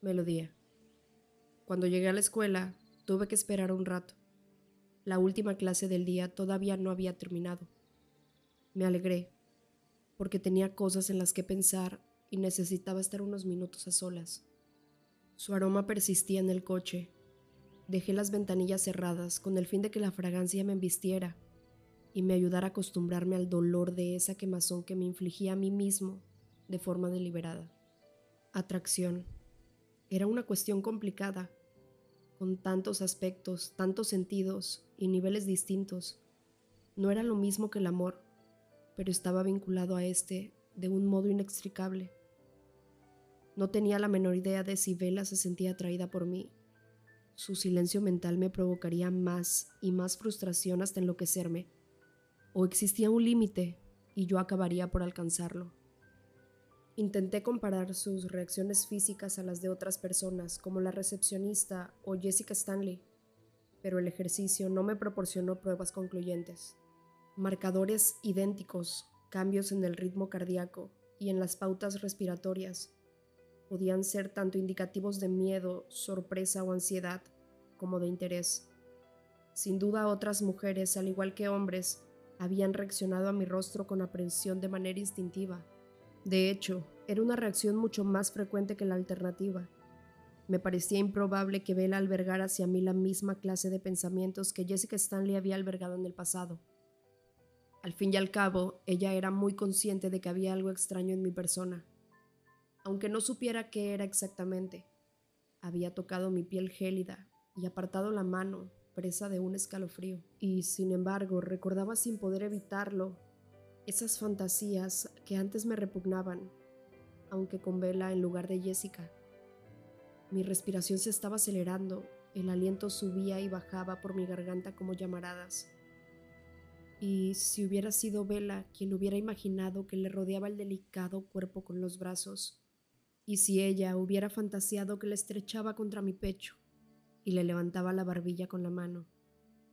Melodía. Cuando llegué a la escuela, tuve que esperar un rato. La última clase del día todavía no había terminado. Me alegré, porque tenía cosas en las que pensar y necesitaba estar unos minutos a solas. Su aroma persistía en el coche. Dejé las ventanillas cerradas con el fin de que la fragancia me embistiera y me ayudara a acostumbrarme al dolor de esa quemazón que me infligía a mí mismo de forma deliberada. Atracción. Era una cuestión complicada, con tantos aspectos, tantos sentidos y niveles distintos. No era lo mismo que el amor, pero estaba vinculado a este de un modo inextricable. No tenía la menor idea de si Vela se sentía atraída por mí. Su silencio mental me provocaría más y más frustración hasta enloquecerme o existía un límite y yo acabaría por alcanzarlo. Intenté comparar sus reacciones físicas a las de otras personas, como la recepcionista o Jessica Stanley, pero el ejercicio no me proporcionó pruebas concluyentes. Marcadores idénticos, cambios en el ritmo cardíaco y en las pautas respiratorias podían ser tanto indicativos de miedo, sorpresa o ansiedad, como de interés. Sin duda otras mujeres, al igual que hombres, habían reaccionado a mi rostro con aprensión de manera instintiva. De hecho, era una reacción mucho más frecuente que la alternativa. Me parecía improbable que Bella albergara hacia mí la misma clase de pensamientos que Jessica Stanley había albergado en el pasado. Al fin y al cabo, ella era muy consciente de que había algo extraño en mi persona, aunque no supiera qué era exactamente. Había tocado mi piel gélida y apartado la mano, presa de un escalofrío, y sin embargo recordaba sin poder evitarlo esas fantasías que antes me repugnaban, aunque con vela en lugar de Jessica. Mi respiración se estaba acelerando, el aliento subía y bajaba por mi garganta como llamaradas. Y si hubiera sido Vela quien hubiera imaginado que le rodeaba el delicado cuerpo con los brazos, y si ella hubiera fantaseado que le estrechaba contra mi pecho, y le levantaba la barbilla con la mano,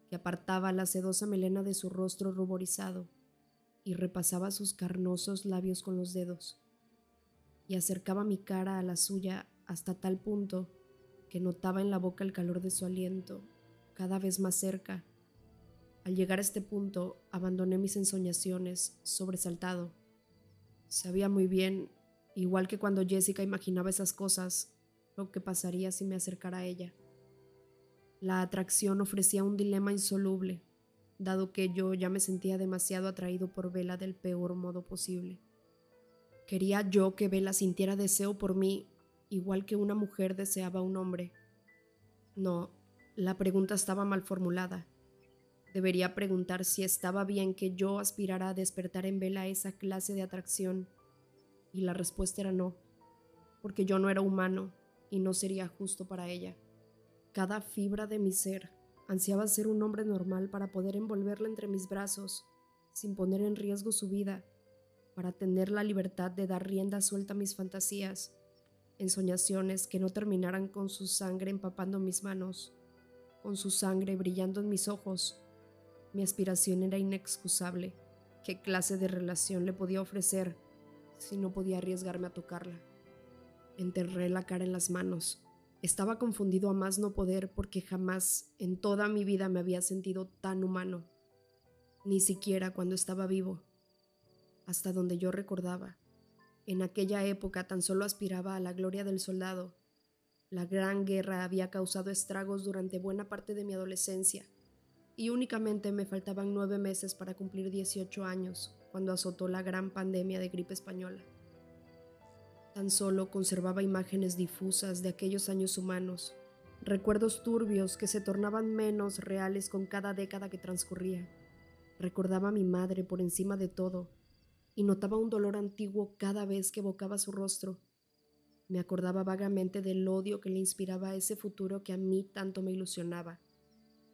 que apartaba la sedosa melena de su rostro ruborizado y repasaba sus carnosos labios con los dedos, y acercaba mi cara a la suya hasta tal punto que notaba en la boca el calor de su aliento, cada vez más cerca. Al llegar a este punto, abandoné mis ensoñaciones, sobresaltado. Sabía muy bien, igual que cuando Jessica imaginaba esas cosas, lo que pasaría si me acercara a ella. La atracción ofrecía un dilema insoluble, dado que yo ya me sentía demasiado atraído por Vela del peor modo posible. Quería yo que Vela sintiera deseo por mí, igual que una mujer deseaba a un hombre. No, la pregunta estaba mal formulada. Debería preguntar si estaba bien que yo aspirara a despertar en Vela esa clase de atracción. Y la respuesta era no, porque yo no era humano y no sería justo para ella. Cada fibra de mi ser ansiaba ser un hombre normal para poder envolverla entre mis brazos, sin poner en riesgo su vida, para tener la libertad de dar rienda suelta a mis fantasías, ensoñaciones que no terminaran con su sangre empapando mis manos, con su sangre brillando en mis ojos. Mi aspiración era inexcusable. ¿Qué clase de relación le podía ofrecer si no podía arriesgarme a tocarla? Enterré la cara en las manos estaba confundido a más no poder porque jamás en toda mi vida me había sentido tan humano, ni siquiera cuando estaba vivo. Hasta donde yo recordaba, en aquella época tan solo aspiraba a la gloria del soldado. La gran guerra había causado estragos durante buena parte de mi adolescencia, y únicamente me faltaban nueve meses para cumplir 18 años cuando azotó la gran pandemia de gripe española. Tan solo conservaba imágenes difusas de aquellos años humanos, recuerdos turbios que se tornaban menos reales con cada década que transcurría. Recordaba a mi madre por encima de todo y notaba un dolor antiguo cada vez que evocaba su rostro. Me acordaba vagamente del odio que le inspiraba ese futuro que a mí tanto me ilusionaba,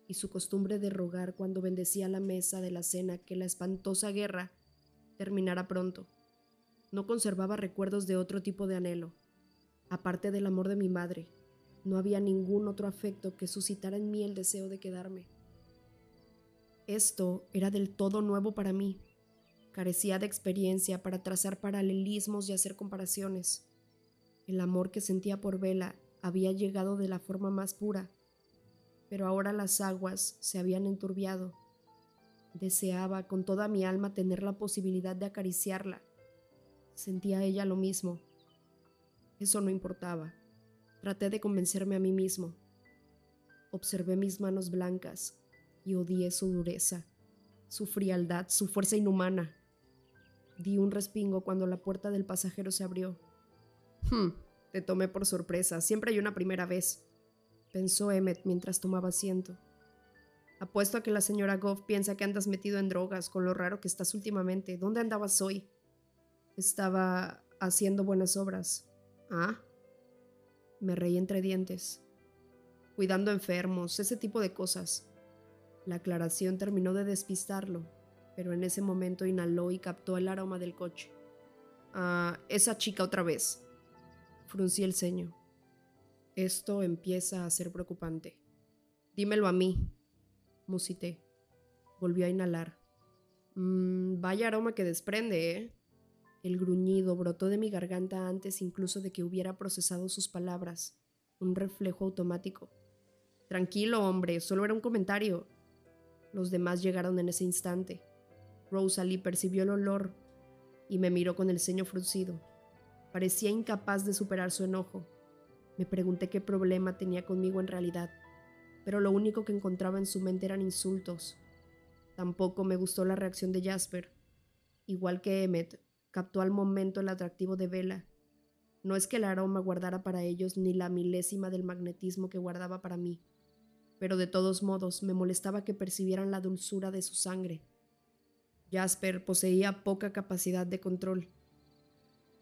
y su costumbre de rogar cuando bendecía la mesa de la cena que la espantosa guerra terminara pronto. No conservaba recuerdos de otro tipo de anhelo. Aparte del amor de mi madre, no había ningún otro afecto que suscitara en mí el deseo de quedarme. Esto era del todo nuevo para mí. Carecía de experiencia para trazar paralelismos y hacer comparaciones. El amor que sentía por Vela había llegado de la forma más pura, pero ahora las aguas se habían enturbiado. Deseaba con toda mi alma tener la posibilidad de acariciarla. Sentía ella lo mismo. Eso no importaba. Traté de convencerme a mí mismo. Observé mis manos blancas y odié su dureza, su frialdad, su fuerza inhumana. Di un respingo cuando la puerta del pasajero se abrió. Hmm, te tomé por sorpresa. Siempre hay una primera vez, pensó Emmet mientras tomaba asiento. Apuesto a que la señora Goff piensa que andas metido en drogas con lo raro que estás últimamente. ¿Dónde andabas hoy? Estaba haciendo buenas obras. ¿Ah? Me reí entre dientes. Cuidando enfermos, ese tipo de cosas. La aclaración terminó de despistarlo, pero en ese momento inhaló y captó el aroma del coche. Ah, esa chica otra vez. Fruncí el ceño. Esto empieza a ser preocupante. Dímelo a mí, musité. Volvió a inhalar. Mmm, vaya aroma que desprende, ¿eh? El gruñido brotó de mi garganta antes incluso de que hubiera procesado sus palabras. Un reflejo automático. Tranquilo, hombre, solo era un comentario. Los demás llegaron en ese instante. Rosalie percibió el olor y me miró con el ceño fruncido. Parecía incapaz de superar su enojo. Me pregunté qué problema tenía conmigo en realidad, pero lo único que encontraba en su mente eran insultos. Tampoco me gustó la reacción de Jasper. Igual que Emmet, captó al momento el atractivo de Vela. No es que el aroma guardara para ellos ni la milésima del magnetismo que guardaba para mí, pero de todos modos me molestaba que percibieran la dulzura de su sangre. Jasper poseía poca capacidad de control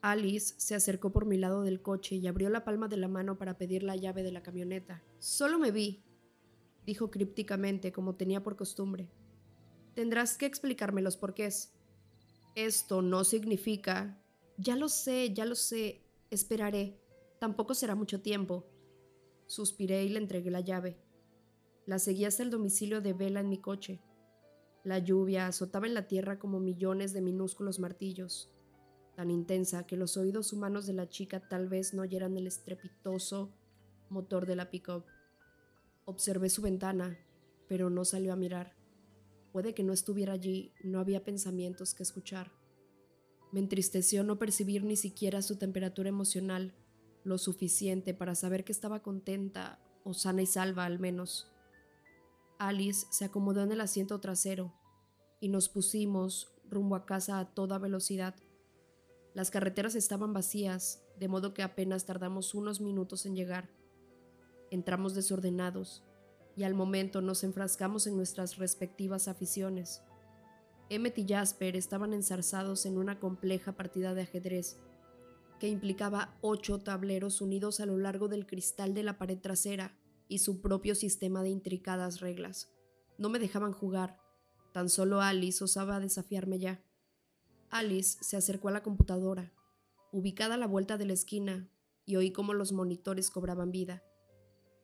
Alice se acercó por mi lado del coche y abrió la palma de la mano para pedir la llave de la camioneta. Solo me vi, dijo crípticamente como tenía por costumbre. Tendrás que explicarme los porqués. Esto no significa... Ya lo sé, ya lo sé. Esperaré. Tampoco será mucho tiempo. Suspiré y le entregué la llave. La seguí hasta el domicilio de Vela en mi coche. La lluvia azotaba en la tierra como millones de minúsculos martillos tan intensa que los oídos humanos de la chica tal vez no oyeran el estrepitoso motor de la pickup. Observé su ventana, pero no salió a mirar. Puede que no estuviera allí, no había pensamientos que escuchar. Me entristeció no percibir ni siquiera su temperatura emocional, lo suficiente para saber que estaba contenta o sana y salva al menos. Alice se acomodó en el asiento trasero y nos pusimos rumbo a casa a toda velocidad. Las carreteras estaban vacías, de modo que apenas tardamos unos minutos en llegar. Entramos desordenados y al momento nos enfrascamos en nuestras respectivas aficiones. Emmet y Jasper estaban enzarzados en una compleja partida de ajedrez que implicaba ocho tableros unidos a lo largo del cristal de la pared trasera y su propio sistema de intricadas reglas. No me dejaban jugar, tan solo Alice osaba desafiarme ya. Alice se acercó a la computadora, ubicada a la vuelta de la esquina, y oí cómo los monitores cobraban vida.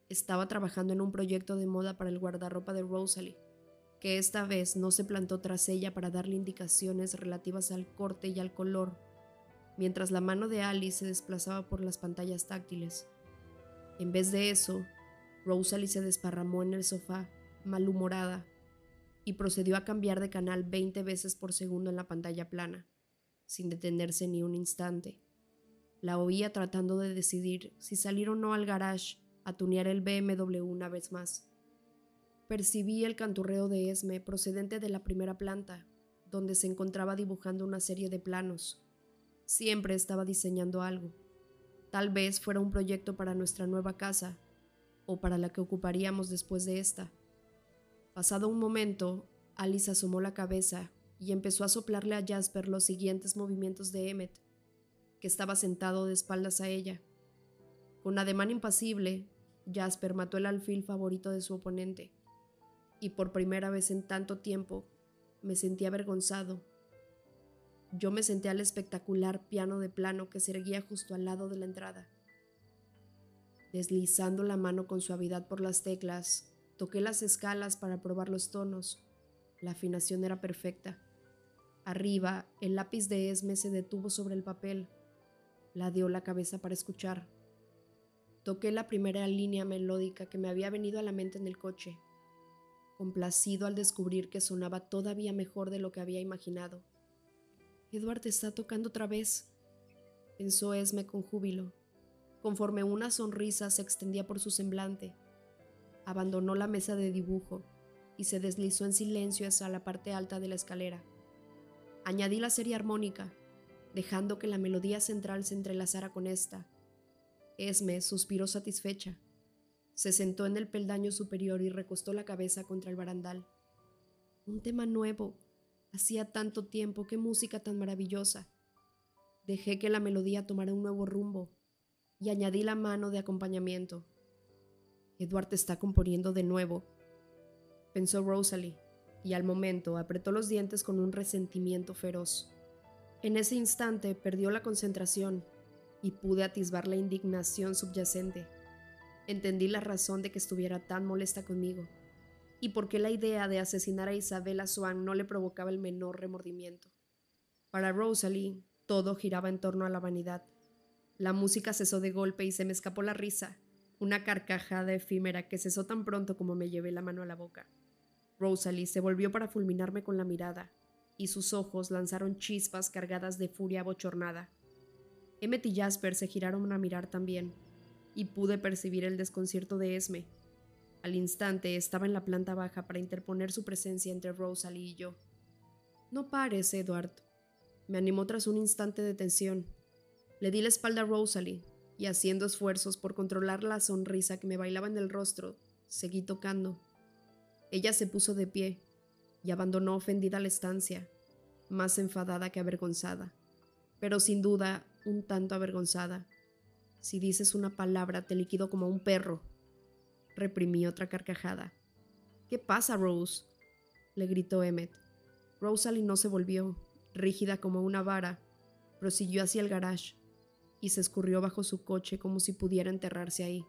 Estaba trabajando en un proyecto de moda para el guardarropa de Rosalie, que esta vez no se plantó tras ella para darle indicaciones relativas al corte y al color, mientras la mano de Alice se desplazaba por las pantallas táctiles. En vez de eso, Rosalie se desparramó en el sofá, malhumorada, y procedió a cambiar de canal 20 veces por segundo en la pantalla plana, sin detenerse ni un instante. La oía tratando de decidir si salir o no al garage a tunear el BMW una vez más. Percibí el canturreo de Esme procedente de la primera planta, donde se encontraba dibujando una serie de planos. Siempre estaba diseñando algo. Tal vez fuera un proyecto para nuestra nueva casa, o para la que ocuparíamos después de esta. Pasado un momento, Alice asomó la cabeza y empezó a soplarle a Jasper los siguientes movimientos de Emmet, que estaba sentado de espaldas a ella. Con ademán impasible, Jasper mató el alfil favorito de su oponente, y por primera vez en tanto tiempo me sentí avergonzado. Yo me senté al espectacular piano de plano que se erguía justo al lado de la entrada. Deslizando la mano con suavidad por las teclas, Toqué las escalas para probar los tonos. La afinación era perfecta. Arriba, el lápiz de Esme se detuvo sobre el papel. La dio la cabeza para escuchar. Toqué la primera línea melódica que me había venido a la mente en el coche, complacido al descubrir que sonaba todavía mejor de lo que había imaginado. Edward está tocando otra vez, pensó Esme con júbilo, conforme una sonrisa se extendía por su semblante. Abandonó la mesa de dibujo y se deslizó en silencio hacia la parte alta de la escalera. Añadí la serie armónica, dejando que la melodía central se entrelazara con esta. Esme suspiró satisfecha. Se sentó en el peldaño superior y recostó la cabeza contra el barandal. Un tema nuevo. Hacía tanto tiempo, qué música tan maravillosa. Dejé que la melodía tomara un nuevo rumbo y añadí la mano de acompañamiento. Edward está componiendo de nuevo, pensó Rosalie, y al momento apretó los dientes con un resentimiento feroz. En ese instante perdió la concentración y pude atisbar la indignación subyacente. Entendí la razón de que estuviera tan molesta conmigo y por qué la idea de asesinar a Isabella Swan no le provocaba el menor remordimiento. Para Rosalie, todo giraba en torno a la vanidad. La música cesó de golpe y se me escapó la risa, una carcajada efímera que cesó tan pronto como me llevé la mano a la boca. Rosalie se volvió para fulminarme con la mirada, y sus ojos lanzaron chispas cargadas de furia bochornada. Emmet y Jasper se giraron a mirar también, y pude percibir el desconcierto de Esme. Al instante estaba en la planta baja para interponer su presencia entre Rosalie y yo. No pares, Edward. Me animó tras un instante de tensión. Le di la espalda a Rosalie, y haciendo esfuerzos por controlar la sonrisa que me bailaba en el rostro, seguí tocando. Ella se puso de pie y abandonó ofendida la estancia, más enfadada que avergonzada, pero sin duda un tanto avergonzada. Si dices una palabra te liquido como un perro. Reprimí otra carcajada. ¿Qué pasa, Rose? le gritó Emmet. Rosalie no se volvió, rígida como una vara, prosiguió hacia el garage y se escurrió bajo su coche como si pudiera enterrarse ahí.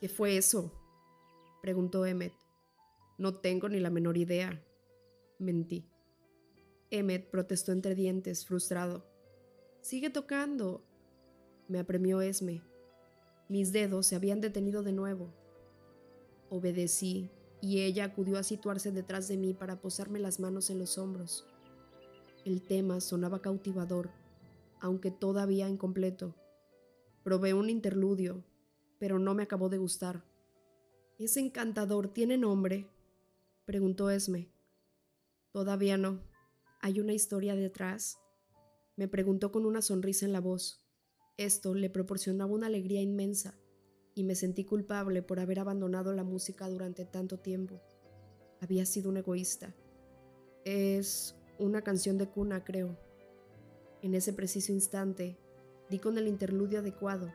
¿Qué fue eso? preguntó Emmet. No tengo ni la menor idea. Mentí. Emmet protestó entre dientes, frustrado. Sigue tocando. Me apremió Esme. Mis dedos se habían detenido de nuevo. Obedecí y ella acudió a situarse detrás de mí para posarme las manos en los hombros. El tema sonaba cautivador, aunque todavía incompleto. Probé un interludio, pero no me acabó de gustar. Es encantador, ¿tiene nombre? Preguntó Esme. Todavía no. ¿Hay una historia detrás? Me preguntó con una sonrisa en la voz. Esto le proporcionaba una alegría inmensa y me sentí culpable por haber abandonado la música durante tanto tiempo. Había sido un egoísta. Es una canción de cuna, creo. En ese preciso instante, di con el interludio adecuado,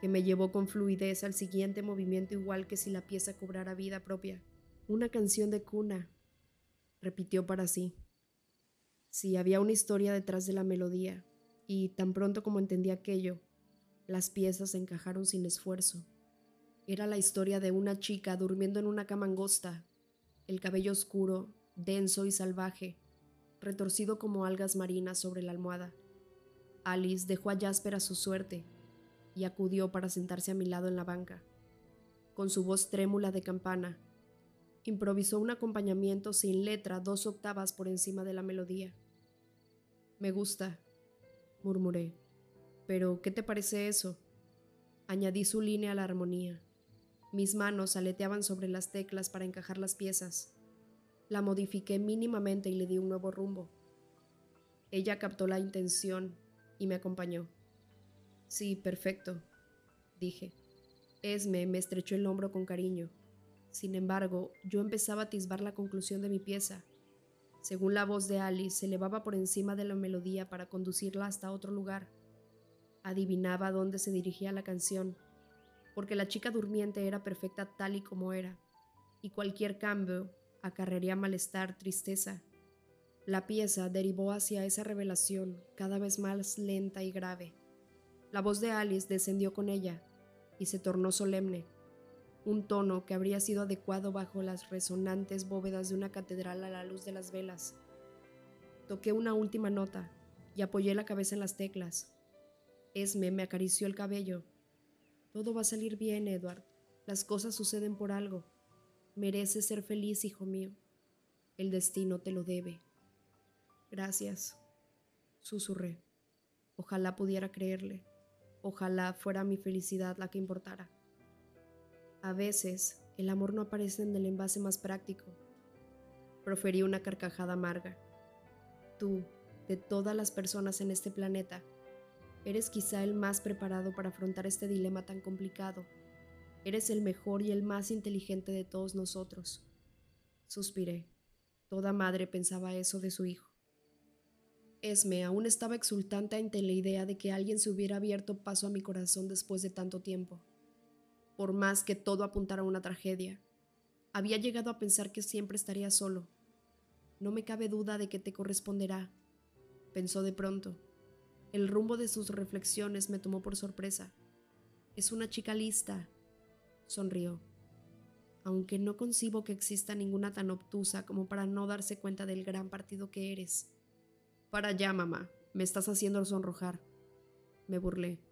que me llevó con fluidez al siguiente movimiento igual que si la pieza cobrara vida propia. Una canción de cuna, repitió para sí. Sí, había una historia detrás de la melodía, y tan pronto como entendí aquello, las piezas se encajaron sin esfuerzo. Era la historia de una chica durmiendo en una cama angosta, el cabello oscuro, denso y salvaje, retorcido como algas marinas sobre la almohada. Alice dejó a Jasper a su suerte y acudió para sentarse a mi lado en la banca. Con su voz trémula de campana, improvisó un acompañamiento sin letra dos octavas por encima de la melodía. Me gusta, murmuré. Pero, ¿qué te parece eso? Añadí su línea a la armonía. Mis manos aleteaban sobre las teclas para encajar las piezas. La modifiqué mínimamente y le di un nuevo rumbo. Ella captó la intención y me acompañó. Sí, perfecto, dije. Esme me estrechó el hombro con cariño. Sin embargo, yo empezaba a atisbar la conclusión de mi pieza. Según la voz de Alice, se elevaba por encima de la melodía para conducirla hasta otro lugar. Adivinaba dónde se dirigía la canción, porque la chica durmiente era perfecta tal y como era, y cualquier cambio acarrearía malestar, tristeza. La pieza derivó hacia esa revelación cada vez más lenta y grave. La voz de Alice descendió con ella y se tornó solemne un tono que habría sido adecuado bajo las resonantes bóvedas de una catedral a la luz de las velas. Toqué una última nota y apoyé la cabeza en las teclas. Esme me acarició el cabello. Todo va a salir bien, Edward. Las cosas suceden por algo. Mereces ser feliz, hijo mío. El destino te lo debe. Gracias, susurré. Ojalá pudiera creerle. Ojalá fuera mi felicidad la que importara. A veces, el amor no aparece en el envase más práctico. Proferí una carcajada amarga. Tú, de todas las personas en este planeta, eres quizá el más preparado para afrontar este dilema tan complicado. Eres el mejor y el más inteligente de todos nosotros. Suspiré. Toda madre pensaba eso de su hijo. Esme aún estaba exultante ante la idea de que alguien se hubiera abierto paso a mi corazón después de tanto tiempo. Por más que todo apuntara a una tragedia, había llegado a pensar que siempre estaría solo. No me cabe duda de que te corresponderá, pensó de pronto. El rumbo de sus reflexiones me tomó por sorpresa. Es una chica lista, sonrió. Aunque no concibo que exista ninguna tan obtusa como para no darse cuenta del gran partido que eres. Para allá, mamá, me estás haciendo sonrojar. Me burlé.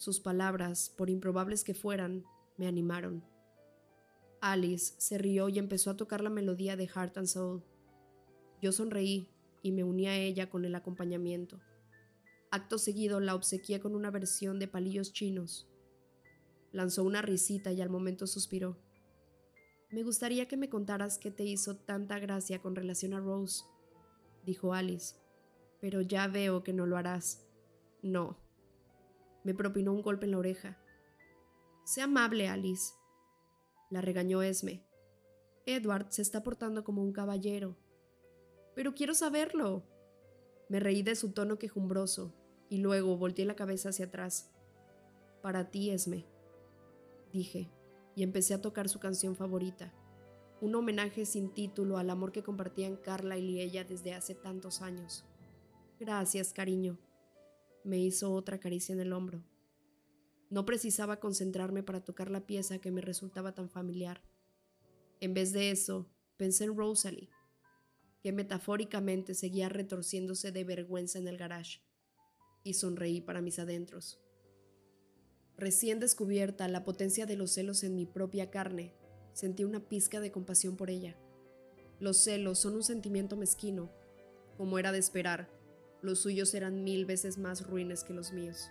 Sus palabras, por improbables que fueran, me animaron. Alice se rió y empezó a tocar la melodía de Heart and Soul. Yo sonreí y me uní a ella con el acompañamiento. Acto seguido la obsequié con una versión de palillos chinos. Lanzó una risita y al momento suspiró. Me gustaría que me contaras qué te hizo tanta gracia con relación a Rose, dijo Alice, pero ya veo que no lo harás. No. Me propinó un golpe en la oreja. Sé amable, Alice. La regañó Esme. Edward se está portando como un caballero. Pero quiero saberlo. Me reí de su tono quejumbroso y luego volteé la cabeza hacia atrás. Para ti, Esme, dije, y empecé a tocar su canción favorita, un homenaje sin título al amor que compartían Carla y ella desde hace tantos años. Gracias, cariño. Me hizo otra caricia en el hombro. No precisaba concentrarme para tocar la pieza que me resultaba tan familiar. En vez de eso, pensé en Rosalie, que metafóricamente seguía retorciéndose de vergüenza en el garage y sonreí para mis adentros. Recién descubierta la potencia de los celos en mi propia carne, sentí una pizca de compasión por ella. Los celos son un sentimiento mezquino. Como era de esperar, los suyos eran mil veces más ruines que los míos.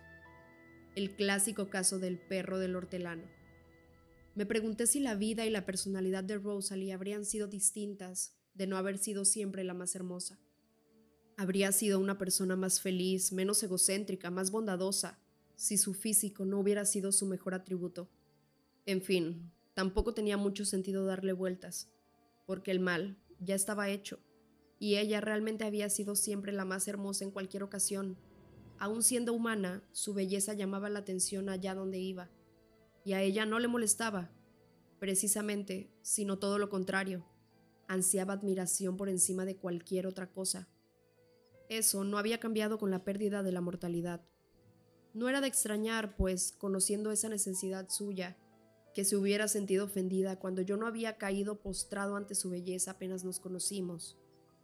El clásico caso del perro del hortelano. Me pregunté si la vida y la personalidad de Rosalie habrían sido distintas de no haber sido siempre la más hermosa. Habría sido una persona más feliz, menos egocéntrica, más bondadosa, si su físico no hubiera sido su mejor atributo. En fin, tampoco tenía mucho sentido darle vueltas, porque el mal ya estaba hecho, y ella realmente había sido siempre la más hermosa en cualquier ocasión. Aun siendo humana, su belleza llamaba la atención allá donde iba, y a ella no le molestaba, precisamente, sino todo lo contrario, ansiaba admiración por encima de cualquier otra cosa. Eso no había cambiado con la pérdida de la mortalidad. No era de extrañar, pues, conociendo esa necesidad suya, que se hubiera sentido ofendida cuando yo no había caído postrado ante su belleza apenas nos conocimos,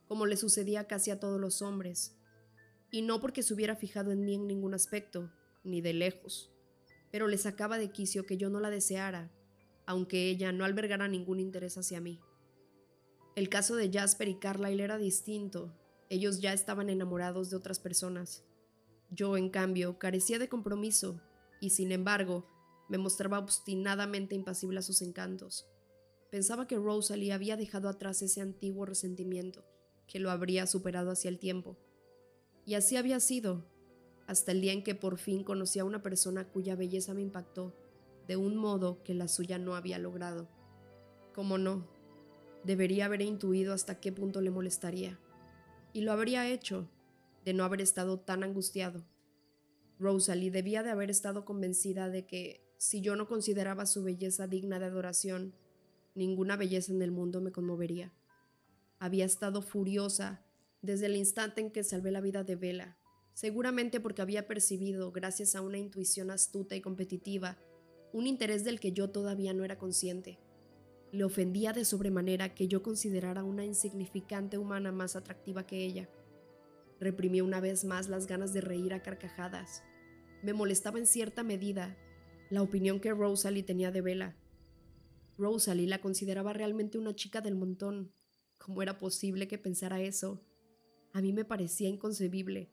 como le sucedía casi a todos los hombres, y no porque se hubiera fijado en mí en ningún aspecto, ni de lejos, pero le sacaba de quicio que yo no la deseara, aunque ella no albergara ningún interés hacia mí. El caso de Jasper y Carlyle era distinto, ellos ya estaban enamorados de otras personas. Yo, en cambio, carecía de compromiso y, sin embargo, me mostraba obstinadamente impasible a sus encantos. Pensaba que Rosalie había dejado atrás ese antiguo resentimiento, que lo habría superado hacia el tiempo. Y así había sido, hasta el día en que por fin conocí a una persona cuya belleza me impactó, de un modo que la suya no había logrado. ¿Cómo no? Debería haber intuido hasta qué punto le molestaría y lo habría hecho de no haber estado tan angustiado. Rosalie debía de haber estado convencida de que, si yo no consideraba su belleza digna de adoración, ninguna belleza en el mundo me conmovería. Había estado furiosa desde el instante en que salvé la vida de Vela, seguramente porque había percibido, gracias a una intuición astuta y competitiva, un interés del que yo todavía no era consciente. Le ofendía de sobremanera que yo considerara una insignificante humana más atractiva que ella. Reprimí una vez más las ganas de reír a carcajadas. Me molestaba en cierta medida la opinión que Rosalie tenía de Bella. Rosalie la consideraba realmente una chica del montón. ¿Cómo era posible que pensara eso? A mí me parecía inconcebible.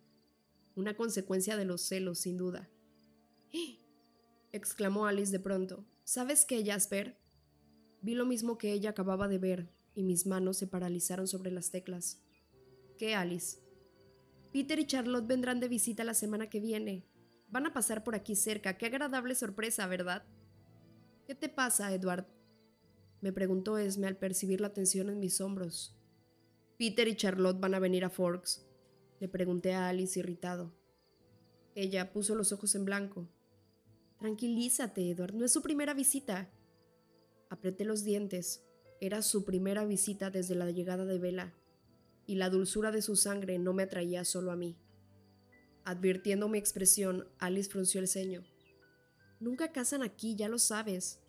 Una consecuencia de los celos, sin duda. ¡Eh! exclamó Alice de pronto. ¿Sabes qué, Jasper? Vi lo mismo que ella acababa de ver, y mis manos se paralizaron sobre las teclas. ¿Qué, Alice? Peter y Charlotte vendrán de visita la semana que viene. Van a pasar por aquí cerca. Qué agradable sorpresa, ¿verdad? ¿Qué te pasa, Edward? Me preguntó Esme al percibir la tensión en mis hombros. Peter y Charlotte van a venir a Forks. Le pregunté a Alice irritado. Ella puso los ojos en blanco. Tranquilízate, Edward, no es su primera visita. Apreté los dientes. Era su primera visita desde la llegada de Vela, y la dulzura de su sangre no me atraía solo a mí. Advirtiendo mi expresión, Alice frunció el ceño. Nunca casan aquí, ya lo sabes.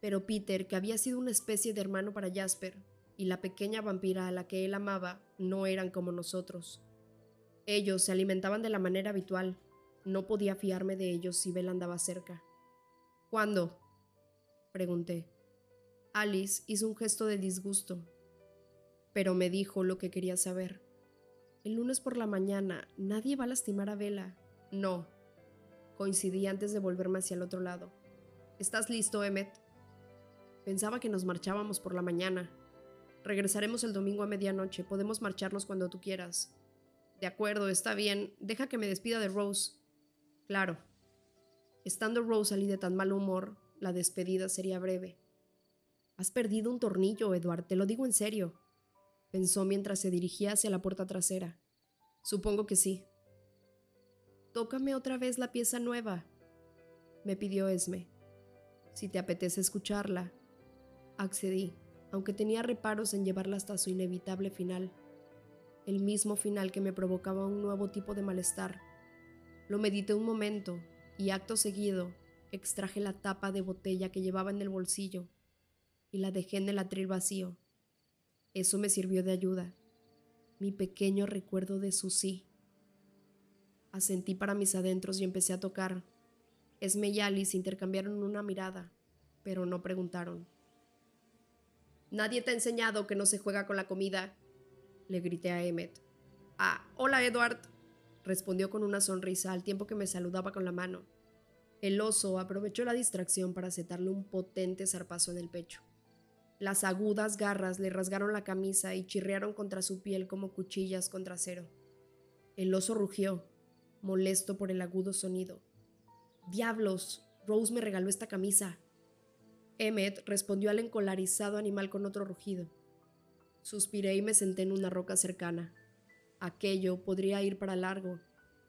Pero Peter, que había sido una especie de hermano para Jasper, y la pequeña vampira a la que él amaba, no eran como nosotros. Ellos se alimentaban de la manera habitual. No podía fiarme de ellos si Bella andaba cerca. ¿Cuándo? pregunté. Alice hizo un gesto de disgusto, pero me dijo lo que quería saber. El lunes por la mañana, nadie va a lastimar a Vela. No. Coincidí antes de volverme hacia el otro lado. ¿Estás listo, Emmet? Pensaba que nos marchábamos por la mañana. Regresaremos el domingo a medianoche. Podemos marcharnos cuando tú quieras. De acuerdo, está bien. Deja que me despida de Rose. Claro. Estando Rosalie de tan mal humor, la despedida sería breve. Has perdido un tornillo, Edward, te lo digo en serio pensó mientras se dirigía hacia la puerta trasera. Supongo que sí. Tócame otra vez la pieza nueva, me pidió Esme. Si te apetece escucharla. Accedí, aunque tenía reparos en llevarla hasta su inevitable final. El mismo final que me provocaba un nuevo tipo de malestar. Lo medité un momento y acto seguido extraje la tapa de botella que llevaba en el bolsillo y la dejé en el atril vacío. Eso me sirvió de ayuda. Mi pequeño recuerdo de su sí. Asentí para mis adentros y empecé a tocar. Esme y Alice intercambiaron una mirada, pero no preguntaron. Nadie te ha enseñado que no se juega con la comida, le grité a Emmet. Ah, hola Edward, respondió con una sonrisa al tiempo que me saludaba con la mano. El oso aprovechó la distracción para acetarle un potente zarpazo en el pecho. Las agudas garras le rasgaron la camisa y chirriaron contra su piel como cuchillas contra acero. El oso rugió, molesto por el agudo sonido. ¡Diablos! Rose me regaló esta camisa. Emmet respondió al encolarizado animal con otro rugido. Suspiré y me senté en una roca cercana. Aquello podría ir para largo.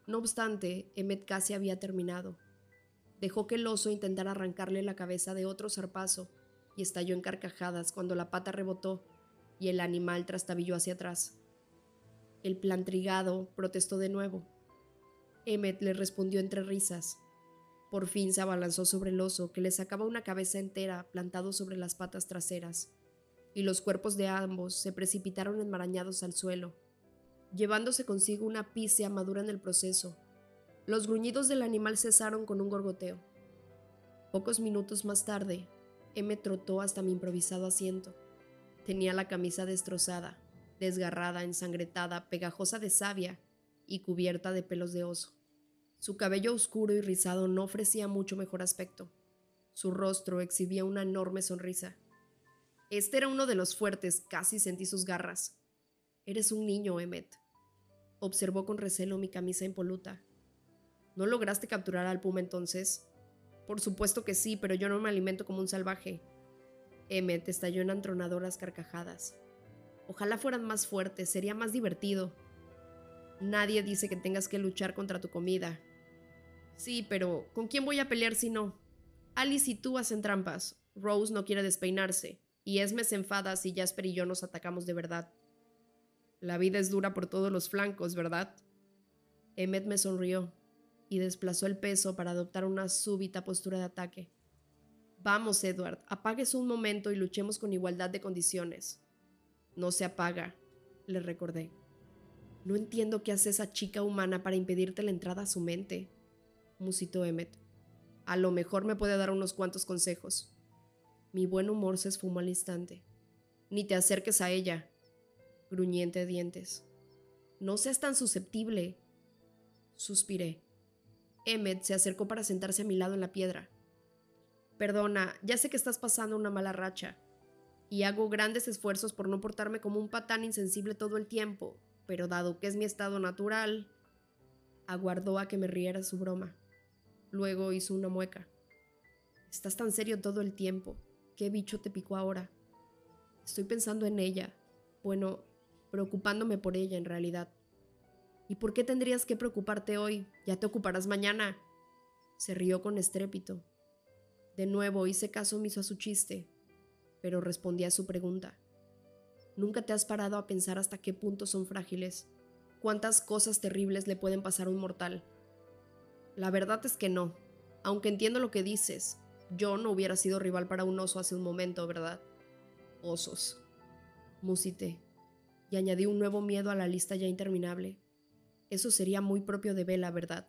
No obstante, Emmet casi había terminado. Dejó que el oso intentara arrancarle la cabeza de otro zarpazo y estalló en carcajadas cuando la pata rebotó y el animal trastabilló hacia atrás. El plantrigado protestó de nuevo. Emmet le respondió entre risas. Por fin se abalanzó sobre el oso, que le sacaba una cabeza entera plantado sobre las patas traseras, y los cuerpos de ambos se precipitaron enmarañados al suelo, llevándose consigo una pícea madura en el proceso. Los gruñidos del animal cesaron con un gorgoteo. Pocos minutos más tarde, M trotó hasta mi improvisado asiento. Tenía la camisa destrozada, desgarrada, ensangretada, pegajosa de savia y cubierta de pelos de oso. Su cabello oscuro y rizado no ofrecía mucho mejor aspecto. Su rostro exhibía una enorme sonrisa. Este era uno de los fuertes, casi sentí sus garras. Eres un niño, Emmet. Observó con recelo mi camisa impoluta. ¿No lograste capturar al puma entonces? Por supuesto que sí, pero yo no me alimento como un salvaje. Emmet estalló en antronadoras carcajadas. Ojalá fueran más fuertes, sería más divertido. Nadie dice que tengas que luchar contra tu comida. Sí, pero ¿con quién voy a pelear si no? Alice y tú hacen trampas. Rose no quiere despeinarse. Y Esme se enfada si Jasper y yo nos atacamos de verdad. La vida es dura por todos los flancos, ¿verdad? Emmet me sonrió y desplazó el peso para adoptar una súbita postura de ataque. Vamos, Edward, apagues un momento y luchemos con igualdad de condiciones. No se apaga, le recordé. No entiendo qué hace esa chica humana para impedirte la entrada a su mente. Musitó Emmet. A lo mejor me puede dar unos cuantos consejos. Mi buen humor se esfumó al instante. Ni te acerques a ella, gruñí entre dientes. No seas tan susceptible. Suspiré. Emmet se acercó para sentarse a mi lado en la piedra. Perdona, ya sé que estás pasando una mala racha, y hago grandes esfuerzos por no portarme como un patán insensible todo el tiempo, pero dado que es mi estado natural, aguardó a que me riera su broma. Luego hizo una mueca. Estás tan serio todo el tiempo. ¿Qué bicho te picó ahora? Estoy pensando en ella. Bueno, preocupándome por ella en realidad. ¿Y por qué tendrías que preocuparte hoy? Ya te ocuparás mañana. Se rió con estrépito. De nuevo hice caso omiso a su chiste, pero respondí a su pregunta. ¿Nunca te has parado a pensar hasta qué punto son frágiles? ¿Cuántas cosas terribles le pueden pasar a un mortal? La verdad es que no. Aunque entiendo lo que dices, yo no hubiera sido rival para un oso hace un momento, ¿verdad? Osos. Musité. Y añadí un nuevo miedo a la lista ya interminable. Eso sería muy propio de Bella, ¿verdad?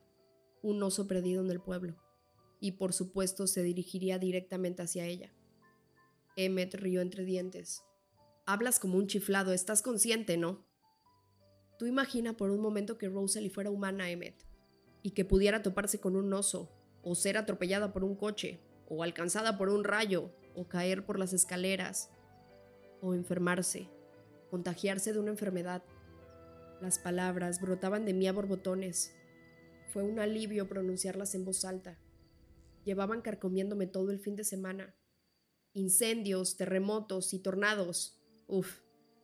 Un oso perdido en el pueblo. Y por supuesto se dirigiría directamente hacia ella. Emmet rió entre dientes. Hablas como un chiflado, estás consciente, ¿no? Tú imagina por un momento que Rosalie fuera humana, Emmet y que pudiera toparse con un oso, o ser atropellada por un coche, o alcanzada por un rayo, o caer por las escaleras, o enfermarse, contagiarse de una enfermedad. Las palabras brotaban de mí a borbotones. Fue un alivio pronunciarlas en voz alta. Llevaban carcomiéndome todo el fin de semana. Incendios, terremotos y tornados. Uf,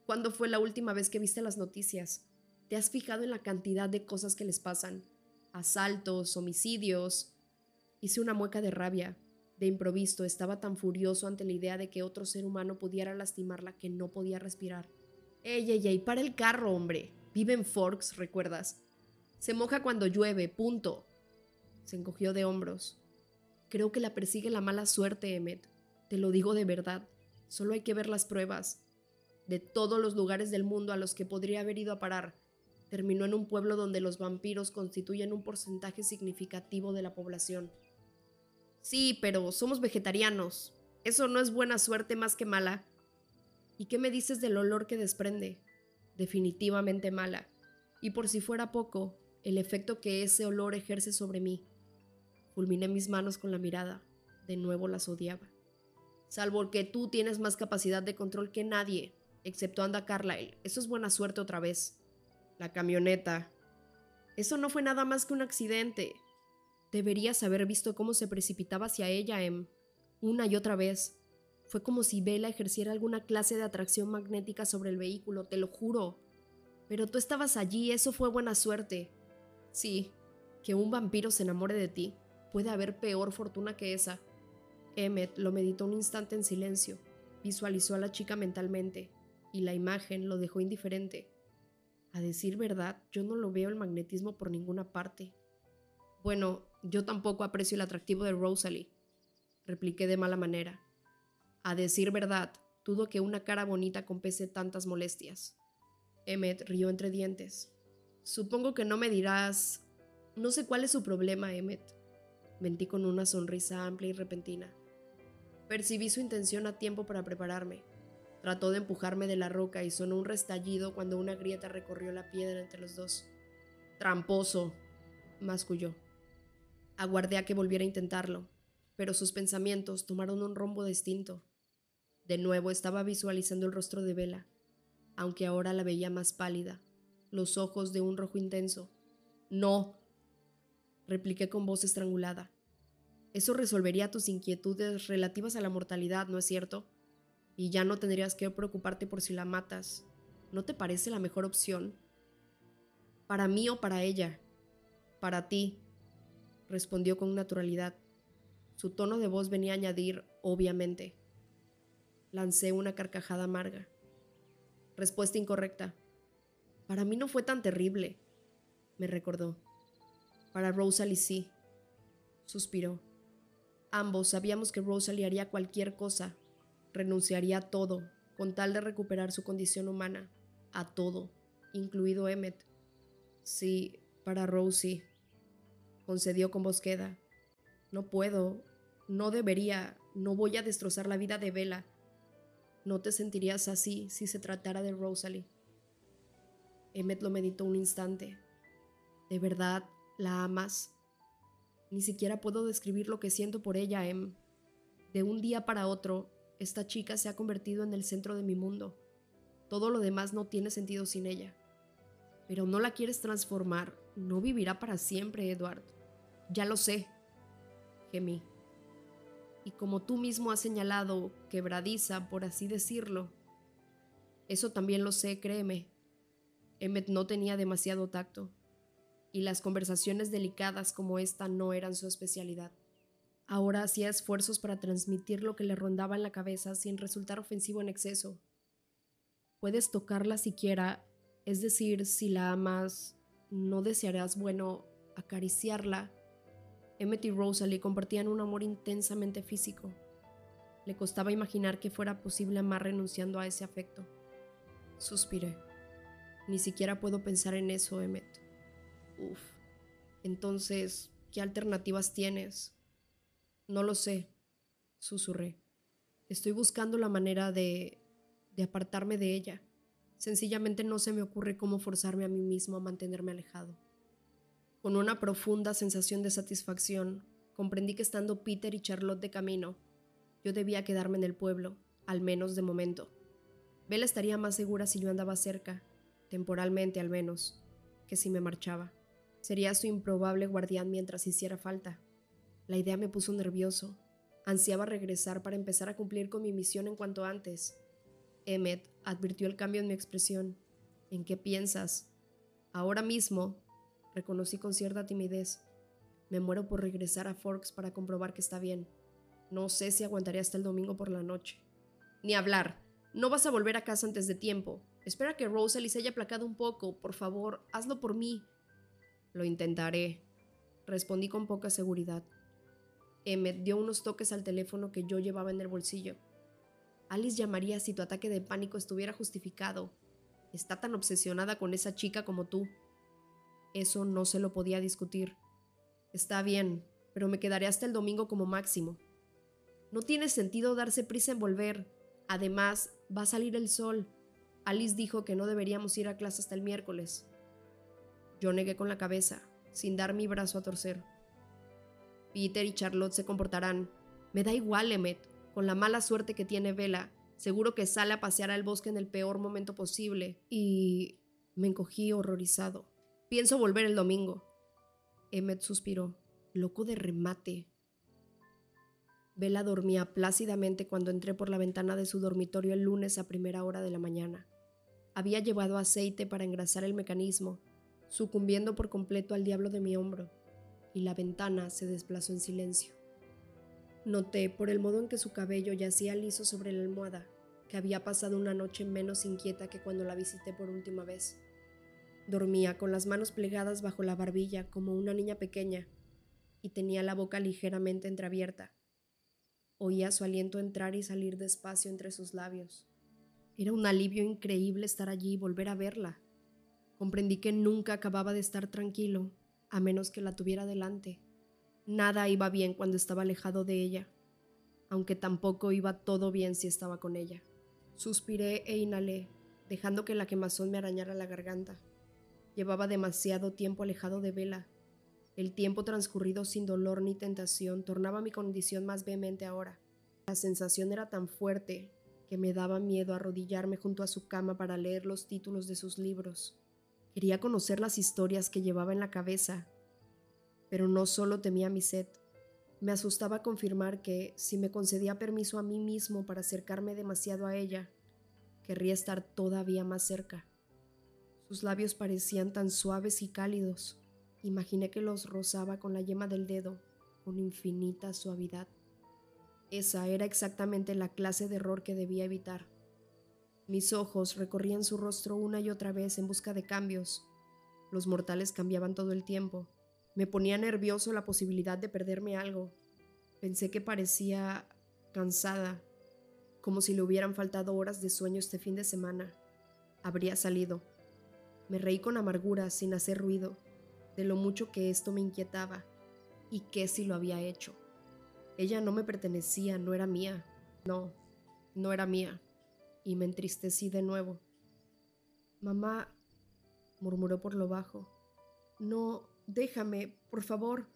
¿cuándo fue la última vez que viste las noticias? ¿Te has fijado en la cantidad de cosas que les pasan? Asaltos, homicidios. Hice una mueca de rabia. De improviso estaba tan furioso ante la idea de que otro ser humano pudiera lastimarla que no podía respirar. ¡Ey, ey, ey! ¡Para el carro, hombre! Vive en Forks, ¿recuerdas? Se moja cuando llueve, punto. Se encogió de hombros. Creo que la persigue la mala suerte, Emmet. Te lo digo de verdad. Solo hay que ver las pruebas. De todos los lugares del mundo a los que podría haber ido a parar, terminó en un pueblo donde los vampiros constituyen un porcentaje significativo de la población. Sí, pero somos vegetarianos. Eso no es buena suerte más que mala. ¿Y qué me dices del olor que desprende? Definitivamente mala. Y por si fuera poco, el efecto que ese olor ejerce sobre mí. Fulminé mis manos con la mirada. De nuevo las odiaba. Salvo que tú tienes más capacidad de control que nadie, excepto Anda Carlyle. Eso es buena suerte otra vez la camioneta. Eso no fue nada más que un accidente. Deberías haber visto cómo se precipitaba hacia ella, Em. Una y otra vez. Fue como si Vela ejerciera alguna clase de atracción magnética sobre el vehículo, te lo juro. Pero tú estabas allí, eso fue buena suerte. Sí, que un vampiro se enamore de ti. Puede haber peor fortuna que esa. Emmet lo meditó un instante en silencio. Visualizó a la chica mentalmente, y la imagen lo dejó indiferente. A decir verdad, yo no lo veo el magnetismo por ninguna parte. Bueno, yo tampoco aprecio el atractivo de Rosalie, repliqué de mala manera. A decir verdad, dudo que una cara bonita compese tantas molestias. Emmet rió entre dientes. Supongo que no me dirás... No sé cuál es su problema, Emmet. Mentí con una sonrisa amplia y repentina. Percibí su intención a tiempo para prepararme. Trató de empujarme de la roca y sonó un restallido cuando una grieta recorrió la piedra entre los dos. Tramposo, masculló. Aguardé a que volviera a intentarlo, pero sus pensamientos tomaron un rumbo distinto. De nuevo estaba visualizando el rostro de Vela, aunque ahora la veía más pálida, los ojos de un rojo intenso. No, repliqué con voz estrangulada. Eso resolvería tus inquietudes relativas a la mortalidad, ¿no es cierto? Y ya no tendrías que preocuparte por si la matas. ¿No te parece la mejor opción? Para mí o para ella. Para ti, respondió con naturalidad. Su tono de voz venía a añadir, obviamente. Lancé una carcajada amarga. Respuesta incorrecta. Para mí no fue tan terrible, me recordó. Para Rosalie sí. Suspiró. Ambos sabíamos que Rosalie haría cualquier cosa renunciaría a todo con tal de recuperar su condición humana, a todo, incluido Emmet. Sí, para Rosie. concedió con voz queda. No puedo, no debería, no voy a destrozar la vida de Bella. No te sentirías así si se tratara de Rosalie. Emmet lo meditó un instante. ¿De verdad la amas? Ni siquiera puedo describir lo que siento por ella, Em. De un día para otro, esta chica se ha convertido en el centro de mi mundo. Todo lo demás no tiene sentido sin ella. Pero no la quieres transformar, no vivirá para siempre, Edward. Ya lo sé, gemí. Y como tú mismo has señalado, quebradiza, por así decirlo. Eso también lo sé, créeme. Emmet no tenía demasiado tacto, y las conversaciones delicadas como esta no eran su especialidad. Ahora hacía esfuerzos para transmitir lo que le rondaba en la cabeza sin resultar ofensivo en exceso. Puedes tocarla siquiera, es decir, si la amas, no desearás, bueno, acariciarla. Emmett y Rosalie compartían un amor intensamente físico. Le costaba imaginar que fuera posible amar renunciando a ese afecto. Suspiré. Ni siquiera puedo pensar en eso, Emmett. Uf. Entonces, ¿qué alternativas tienes? No lo sé, susurré. Estoy buscando la manera de... de apartarme de ella. Sencillamente no se me ocurre cómo forzarme a mí mismo a mantenerme alejado. Con una profunda sensación de satisfacción, comprendí que estando Peter y Charlotte de camino, yo debía quedarme en el pueblo, al menos de momento. Bella estaría más segura si yo andaba cerca, temporalmente al menos, que si me marchaba. Sería su improbable guardián mientras hiciera falta. La idea me puso nervioso. Ansiaba regresar para empezar a cumplir con mi misión en cuanto antes. Emmet advirtió el cambio en mi expresión. ¿En qué piensas? Ahora mismo, reconocí con cierta timidez. Me muero por regresar a Forks para comprobar que está bien. No sé si aguantaré hasta el domingo por la noche. Ni hablar. No vas a volver a casa antes de tiempo. Espera que Rosalie se haya aplacado un poco. Por favor, hazlo por mí. Lo intentaré, respondí con poca seguridad. Emmet dio unos toques al teléfono que yo llevaba en el bolsillo. Alice llamaría si tu ataque de pánico estuviera justificado. Está tan obsesionada con esa chica como tú. Eso no se lo podía discutir. Está bien, pero me quedaré hasta el domingo como máximo. No tiene sentido darse prisa en volver. Además, va a salir el sol. Alice dijo que no deberíamos ir a clase hasta el miércoles. Yo negué con la cabeza, sin dar mi brazo a torcer. Peter y Charlotte se comportarán. Me da igual, Emmet. Con la mala suerte que tiene Vela, seguro que sale a pasear al bosque en el peor momento posible. Y me encogí horrorizado. Pienso volver el domingo. Emmet suspiró. Loco de remate. Vela dormía plácidamente cuando entré por la ventana de su dormitorio el lunes a primera hora de la mañana. Había llevado aceite para engrasar el mecanismo, sucumbiendo por completo al diablo de mi hombro y la ventana se desplazó en silencio. Noté, por el modo en que su cabello yacía liso sobre la almohada, que había pasado una noche menos inquieta que cuando la visité por última vez. Dormía con las manos plegadas bajo la barbilla como una niña pequeña y tenía la boca ligeramente entreabierta. Oía su aliento entrar y salir despacio entre sus labios. Era un alivio increíble estar allí y volver a verla. Comprendí que nunca acababa de estar tranquilo a menos que la tuviera delante. Nada iba bien cuando estaba alejado de ella, aunque tampoco iba todo bien si estaba con ella. Suspiré e inhalé, dejando que la quemazón me arañara la garganta. Llevaba demasiado tiempo alejado de Vela. El tiempo transcurrido sin dolor ni tentación tornaba mi condición más vehemente ahora. La sensación era tan fuerte que me daba miedo arrodillarme junto a su cama para leer los títulos de sus libros. Quería conocer las historias que llevaba en la cabeza, pero no solo temía mi sed, me asustaba confirmar que, si me concedía permiso a mí mismo para acercarme demasiado a ella, querría estar todavía más cerca. Sus labios parecían tan suaves y cálidos. Imaginé que los rozaba con la yema del dedo, con infinita suavidad. Esa era exactamente la clase de error que debía evitar. Mis ojos recorrían su rostro una y otra vez en busca de cambios. Los mortales cambiaban todo el tiempo. Me ponía nervioso la posibilidad de perderme algo. Pensé que parecía cansada, como si le hubieran faltado horas de sueño este fin de semana. Habría salido. Me reí con amargura, sin hacer ruido, de lo mucho que esto me inquietaba, ¿Y qué si lo había hecho? Ella no me pertenecía, no era mía. No, no era mía. Y me entristecí de nuevo. Mamá, murmuró por lo bajo. No, déjame, por favor.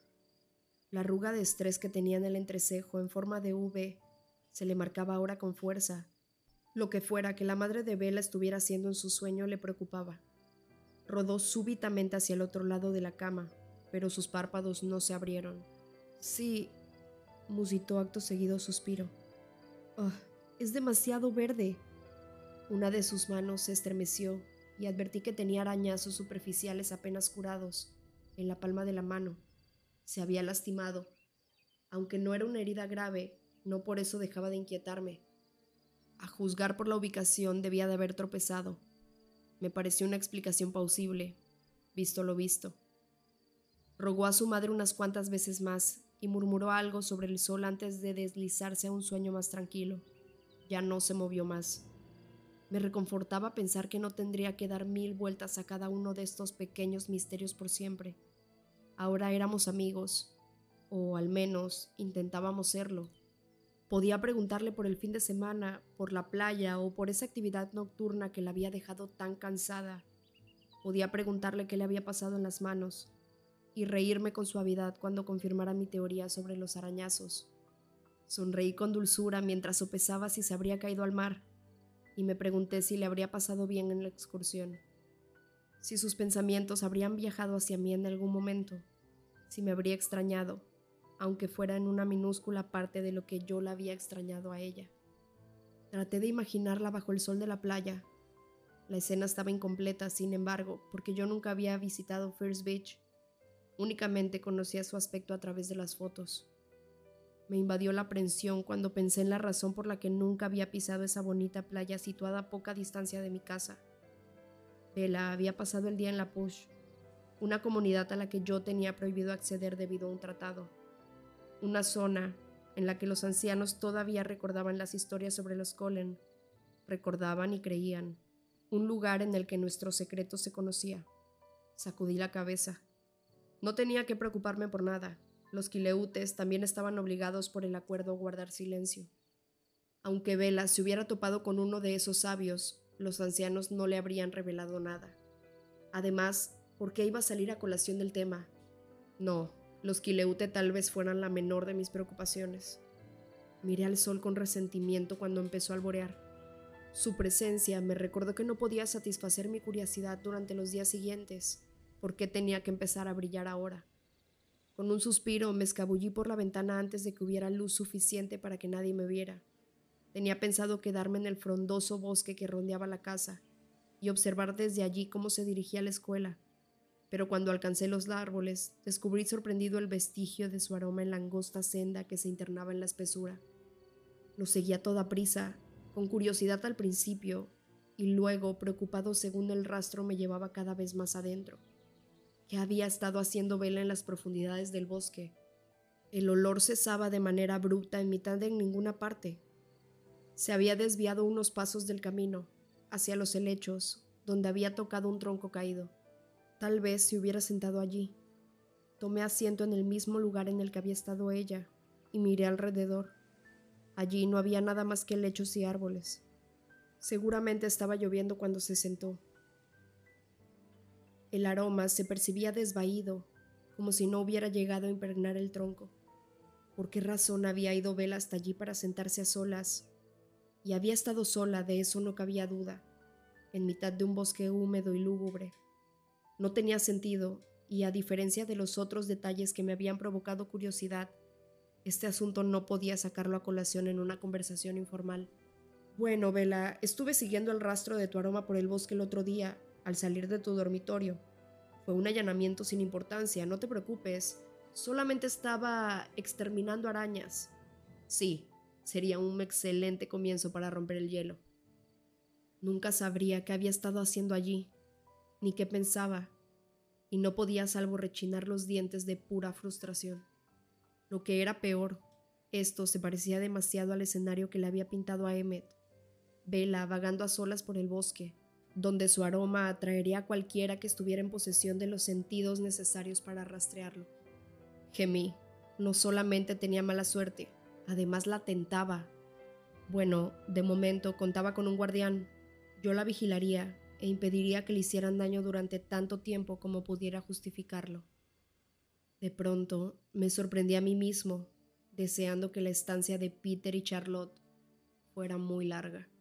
La arruga de estrés que tenía en el entrecejo en forma de V se le marcaba ahora con fuerza. Lo que fuera que la madre de Bella estuviera haciendo en su sueño le preocupaba. Rodó súbitamente hacia el otro lado de la cama, pero sus párpados no se abrieron. Sí, musitó acto seguido suspiro. Ah, es demasiado verde. Una de sus manos se estremeció y advertí que tenía arañazos superficiales apenas curados en la palma de la mano se había lastimado. Aunque no era una herida grave, no por eso dejaba de inquietarme. A juzgar por la ubicación debía de haber tropezado. Me pareció una explicación plausible, visto lo visto. Rogó a su madre unas cuantas veces más y murmuró algo sobre el sol antes de deslizarse a un sueño más tranquilo. Ya no se movió más. Me reconfortaba pensar que no tendría que dar mil vueltas a cada uno de estos pequeños misterios por siempre Ahora éramos amigos, o al menos intentábamos serlo. Podía preguntarle por el fin de semana, por la playa o por esa actividad nocturna que la había dejado tan cansada. Podía preguntarle qué le había pasado en las manos y reírme con suavidad cuando confirmara mi teoría sobre los arañazos. Sonreí con dulzura mientras sopesaba si se habría caído al mar y me pregunté si le habría pasado bien en la excursión si sus pensamientos habrían viajado hacia mí en algún momento, si me habría extrañado, aunque fuera en una minúscula parte de lo que yo la había extrañado a ella. Traté de imaginarla bajo el sol de la playa. La escena estaba incompleta, sin embargo, porque yo nunca había visitado First Beach. Únicamente conocía su aspecto a través de las fotos. Me invadió la aprensión cuando pensé en la razón por la que nunca había pisado esa bonita playa situada a poca distancia de mi casa. Bella había pasado el día en la Push, una comunidad a la que yo tenía prohibido acceder debido a un tratado. Una zona en la que los ancianos todavía recordaban las historias sobre los Colen, recordaban y creían. Un lugar en el que nuestro secreto se conocía. Sacudí la cabeza. No tenía que preocuparme por nada. Los quileutes también estaban obligados por el acuerdo a guardar silencio. Aunque Vela se hubiera topado con uno de esos sabios, los ancianos no le habrían revelado nada. Además, ¿por qué iba a salir a colación del tema? No, los Quileute tal vez fueran la menor de mis preocupaciones. Miré al sol con resentimiento cuando empezó a alborear. Su presencia me recordó que no podía satisfacer mi curiosidad durante los días siguientes. ¿Por qué tenía que empezar a brillar ahora? Con un suspiro me escabullí por la ventana antes de que hubiera luz suficiente para que nadie me viera. Tenía pensado quedarme en el frondoso bosque que rondeaba la casa y observar desde allí cómo se dirigía a la escuela, pero cuando alcancé los árboles descubrí sorprendido el vestigio de su aroma en la angosta senda que se internaba en la espesura. Lo seguía a toda prisa, con curiosidad al principio, y luego, preocupado según el rastro me llevaba cada vez más adentro. ¿Qué había estado haciendo Vela en las profundidades del bosque? El olor cesaba de manera abrupta en mitad de ninguna parte, se había desviado unos pasos del camino, hacia los helechos, donde había tocado un tronco caído. Tal vez se hubiera sentado allí. Tomé asiento en el mismo lugar en el que había estado ella y miré alrededor. Allí no había nada más que helechos y árboles. Seguramente estaba lloviendo cuando se sentó. El aroma se percibía desvaído, como si no hubiera llegado a impregnar el tronco. ¿Por qué razón había ido Vela hasta allí para sentarse a solas y había estado sola, de eso no cabía duda, en mitad de un bosque húmedo y lúgubre. No tenía sentido, y a diferencia de los otros detalles que me habían provocado curiosidad, este asunto no podía sacarlo a colación en una conversación informal. Bueno, Vela, estuve siguiendo el rastro de tu aroma por el bosque el otro día, al salir de tu dormitorio. Fue un allanamiento sin importancia, no te preocupes. Solamente estaba exterminando arañas. Sí, Sería un excelente comienzo para romper el hielo. Nunca sabría qué había estado haciendo allí, ni qué pensaba, y no podía salvo rechinar los dientes de pura frustración. Lo que era peor, esto se parecía demasiado al escenario que le había pintado a Emmet. Vela vagando a solas por el bosque, donde su aroma atraería a cualquiera que estuviera en posesión de los sentidos necesarios para rastrearlo. Gemí, no solamente tenía mala suerte, además la tentaba. Bueno, de momento contaba con un guardián. Yo la vigilaría e impediría que le hicieran daño durante tanto tiempo como pudiera justificarlo. De pronto me sorprendí a mí mismo, deseando que la estancia de Peter y Charlotte fuera muy larga.